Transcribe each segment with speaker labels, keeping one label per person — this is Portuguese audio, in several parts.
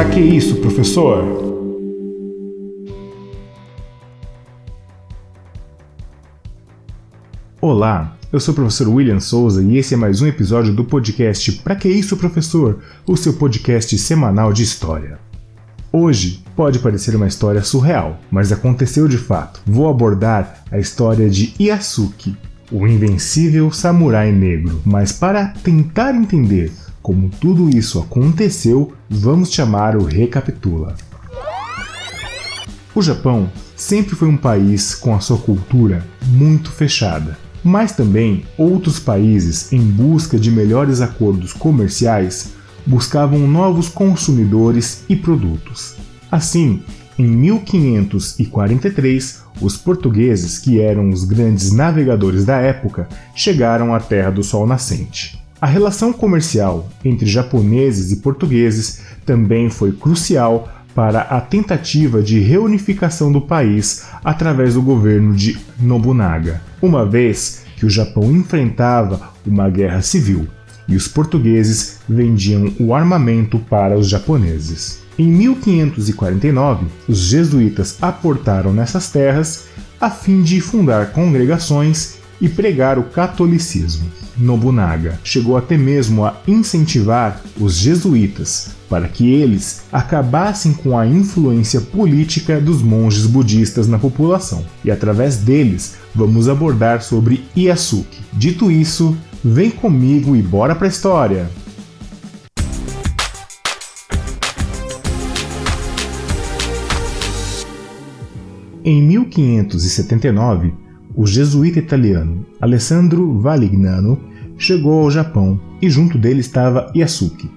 Speaker 1: Pra que isso, professor? Olá, eu sou o professor William Souza e esse é mais um episódio do podcast Pra que isso, professor? O seu podcast semanal de história. Hoje pode parecer uma história surreal, mas aconteceu de fato. Vou abordar a história de Yasuki, o invencível samurai negro. Mas para tentar entender como tudo isso aconteceu, vamos chamar o Recapitula. O Japão sempre foi um país com a sua cultura muito fechada, mas também outros países, em busca de melhores acordos comerciais, buscavam novos consumidores e produtos. Assim, em 1543, os portugueses, que eram os grandes navegadores da época, chegaram à Terra do Sol Nascente. A relação comercial entre japoneses e portugueses também foi crucial para a tentativa de reunificação do país através do governo de Nobunaga, uma vez que o Japão enfrentava uma guerra civil e os portugueses vendiam o armamento para os japoneses. Em 1549, os jesuítas aportaram nessas terras a fim de fundar congregações e pregar o catolicismo. Nobunaga chegou até mesmo a incentivar os jesuítas para que eles acabassem com a influência política dos monges budistas na população. E através deles vamos abordar sobre Yasuki. Dito isso, vem comigo e bora pra história! Em 1579, o jesuíta italiano Alessandro Valignano chegou ao Japão e junto dele estava Yasuki.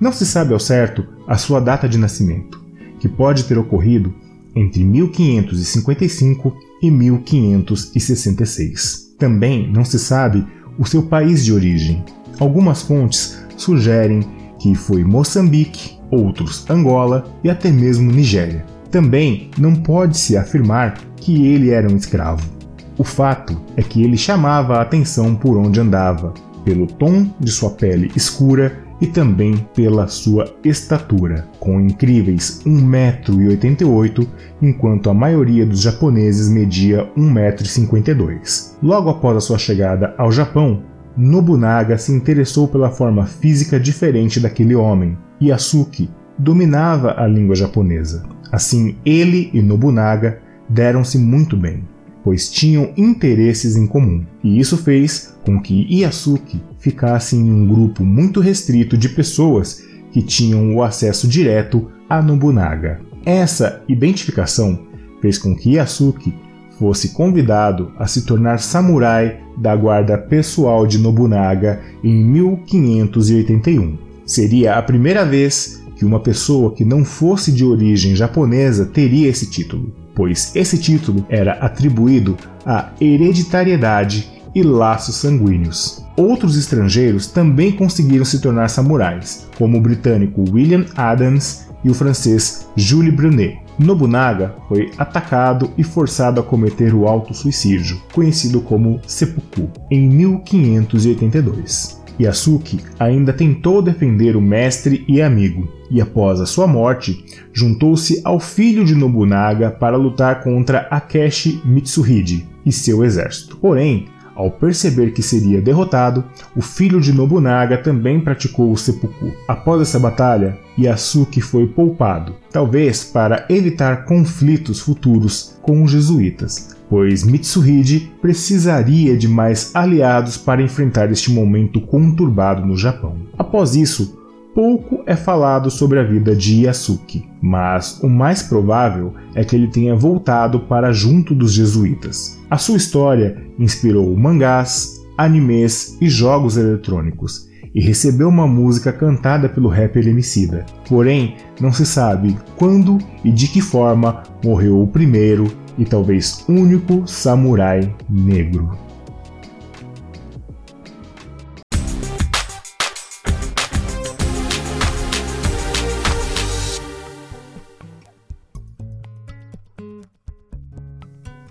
Speaker 1: Não se sabe ao certo a sua data de nascimento, que pode ter ocorrido entre 1555 e 1566. Também não se sabe o seu país de origem. Algumas fontes sugerem que foi Moçambique, outros Angola e até mesmo Nigéria. Também não pode-se afirmar que ele era um escravo. O fato é que ele chamava a atenção por onde andava, pelo tom de sua pele escura e também pela sua estatura, com incríveis 1,88m, enquanto a maioria dos japoneses media 1,52m. Logo após a sua chegada ao Japão, Nobunaga se interessou pela forma física diferente daquele homem. Yasuki dominava a língua japonesa. Assim, ele e Nobunaga deram-se muito bem, pois tinham interesses em comum, e isso fez com que Yasuki ficasse em um grupo muito restrito de pessoas que tinham o acesso direto a Nobunaga. Essa identificação fez com que Yasuki fosse convidado a se tornar samurai da guarda pessoal de Nobunaga em 1581. Seria a primeira vez que uma pessoa que não fosse de origem japonesa teria esse título, pois esse título era atribuído à hereditariedade e laços sanguíneos. Outros estrangeiros também conseguiram se tornar samurais, como o britânico William Adams e o francês Jules Brunet. Nobunaga foi atacado e forçado a cometer o auto-suicídio, conhecido como seppuku, em 1582. Yasuki ainda tentou defender o mestre e amigo, e após a sua morte, juntou-se ao filho de Nobunaga para lutar contra Akeshi Mitsuhide e seu exército. Porém, ao perceber que seria derrotado, o filho de Nobunaga também praticou o seppuku. Após essa batalha, Yasuki foi poupado, talvez para evitar conflitos futuros com os jesuítas, pois Mitsuhide precisaria de mais aliados para enfrentar este momento conturbado no Japão. Após isso, pouco é falado sobre a vida de Yasuki, mas o mais provável é que ele tenha voltado para junto dos jesuítas. A sua história inspirou mangás, animes e jogos eletrônicos, e recebeu uma música cantada pelo rapper Emicida. Porém, não se sabe quando e de que forma morreu o primeiro e talvez único samurai negro.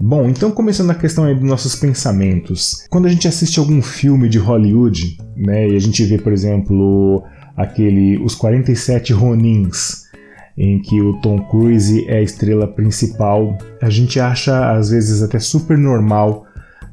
Speaker 1: Bom, então começando a questão aí dos nossos pensamentos. Quando a gente assiste algum filme de Hollywood, né, e a gente vê, por exemplo, aquele Os 47 Ronins, em que o Tom Cruise é a estrela principal. A gente acha às vezes até super normal,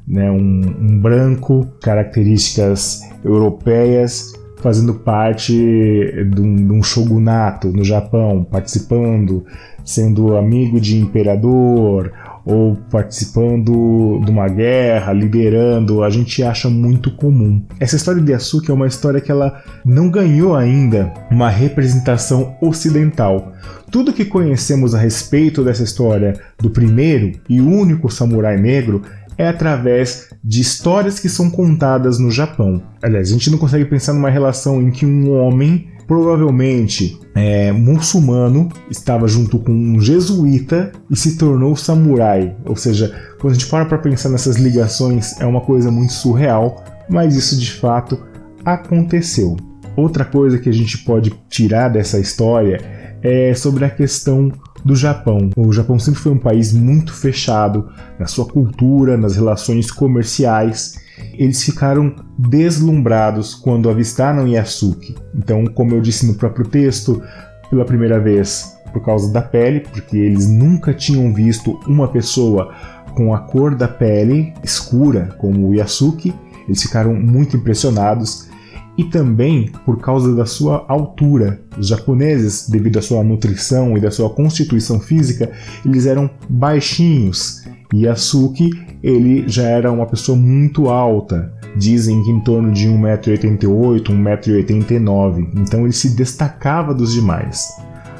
Speaker 1: né, um, um branco, características europeias, fazendo parte de um, de um shogunato no Japão, participando, sendo amigo de imperador ou participando de uma guerra, liderando, a gente acha muito comum. Essa história de Yasuki é uma história que ela não ganhou ainda uma representação ocidental. Tudo que conhecemos a respeito dessa história do primeiro e único samurai negro é através de histórias que são contadas no Japão. Aliás, a gente não consegue pensar numa relação em que um homem provavelmente é, muçulmano, estava junto com um jesuíta e se tornou samurai. Ou seja, quando a gente para para pensar nessas ligações, é uma coisa muito surreal, mas isso de fato aconteceu. Outra coisa que a gente pode tirar dessa história é sobre a questão do Japão. O Japão sempre foi um país muito fechado na sua cultura, nas relações comerciais eles ficaram deslumbrados quando avistaram Yasuki. Então, como eu disse no próprio texto, pela primeira vez por causa da pele, porque eles nunca tinham visto uma pessoa com a cor da pele escura como o Yasuki. Eles ficaram muito impressionados e também por causa da sua altura. Os japoneses, devido à sua nutrição e da sua constituição física, eles eram baixinhos. Yasuki ele já era uma pessoa muito alta, dizem que em torno de 1,88m, 1,89m, então ele se destacava dos demais.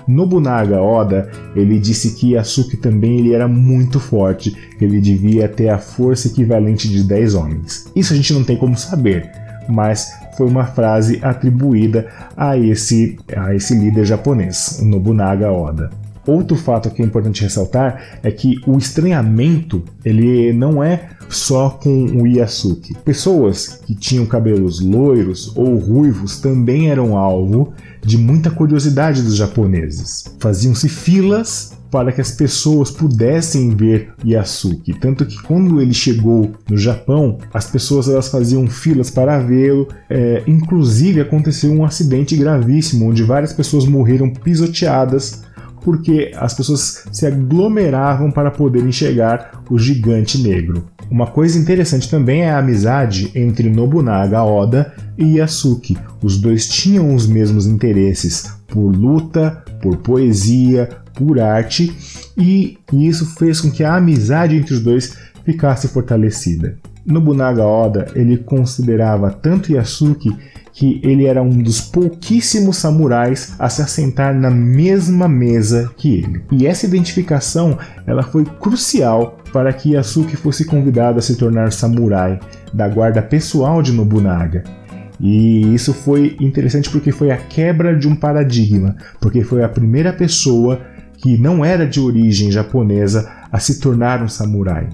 Speaker 1: Nobunaga Oda, ele disse que Yasuki também ele era muito forte, ele devia ter a força equivalente de 10 homens. Isso a gente não tem como saber, mas foi uma frase atribuída a esse, a esse líder japonês, Nobunaga Oda. Outro fato que é importante ressaltar é que o estranhamento ele não é só com o Yasuki. Pessoas que tinham cabelos loiros ou ruivos também eram alvo de muita curiosidade dos japoneses. Faziam-se filas para que as pessoas pudessem ver Yasuki. Tanto que quando ele chegou no Japão, as pessoas elas faziam filas para vê-lo. É, inclusive aconteceu um acidente gravíssimo onde várias pessoas morreram pisoteadas porque as pessoas se aglomeravam para poder enxergar o gigante negro. Uma coisa interessante também é a amizade entre Nobunaga Oda e Yasuki. Os dois tinham os mesmos interesses por luta, por poesia, por arte, e isso fez com que a amizade entre os dois ficasse fortalecida. Nobunaga Oda ele considerava tanto Yasuki que ele era um dos pouquíssimos samurais a se assentar na mesma mesa que ele. E essa identificação ela foi crucial para que Yasuki fosse convidado a se tornar samurai da guarda pessoal de Nobunaga. E isso foi interessante porque foi a quebra de um paradigma, porque foi a primeira pessoa que não era de origem japonesa a se tornar um samurai.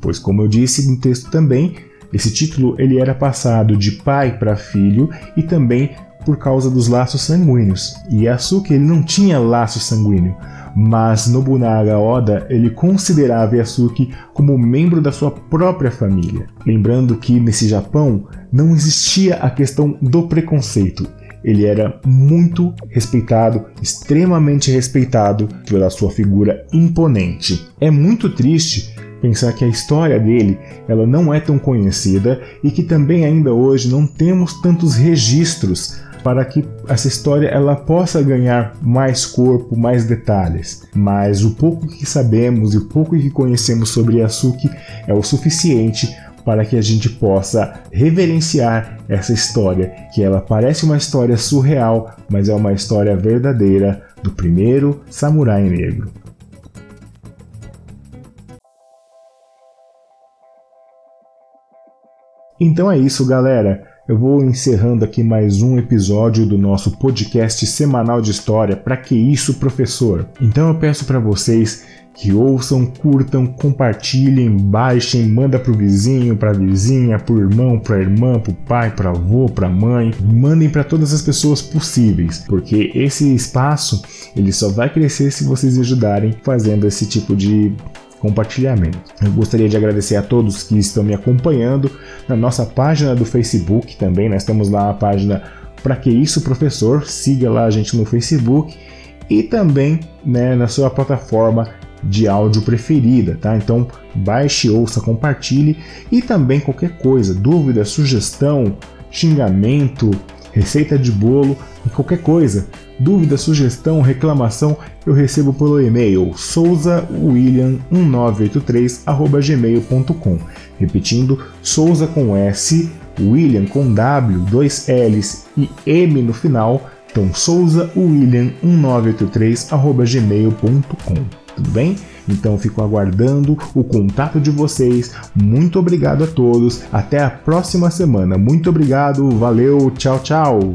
Speaker 1: Pois, como eu disse no texto também, esse título ele era passado de pai para filho e também por causa dos laços sanguíneos. E Yasuke ele não tinha laço sanguíneo, mas Nobunaga Oda ele considerava Yasuke como membro da sua própria família. Lembrando que nesse Japão não existia a questão do preconceito. Ele era muito respeitado, extremamente respeitado pela sua figura imponente. É muito triste pensar que a história dele ela não é tão conhecida e que também ainda hoje não temos tantos registros para que essa história ela possa ganhar mais corpo, mais detalhes. Mas o pouco que sabemos e o pouco que conhecemos sobre Yasuki é o suficiente para que a gente possa reverenciar essa história, que ela parece uma história surreal, mas é uma história verdadeira do primeiro samurai negro. Então é isso, galera. Eu vou encerrando aqui mais um episódio do nosso podcast semanal de história. Para que isso, professor? Então eu peço para vocês que ouçam, curtam, compartilhem, baixem, manda pro vizinho, pra vizinha, pro irmão, pra irmã, pro pai, pro avô, pra mãe, mandem para todas as pessoas possíveis, porque esse espaço ele só vai crescer se vocês ajudarem fazendo esse tipo de compartilhamento. Eu gostaria de agradecer a todos que estão me acompanhando na nossa página do Facebook também. Nós temos lá a página Para Que Isso Professor, siga lá a gente no Facebook. e também né, na sua plataforma de áudio preferida, tá? Então baixe, ouça, compartilhe e também qualquer coisa, dúvida, sugestão, xingamento, receita de bolo qualquer coisa, dúvida, sugestão, reclamação, eu recebo pelo e-mail souzawilliam1983@gmail.com. Repetindo, souza com S, William com W, dois L's e M no final. Então, souzawilliam1983@gmail.com. Tudo bem? Então fico aguardando o contato de vocês. Muito obrigado a todos. Até a próxima semana. Muito obrigado. Valeu. Tchau, tchau.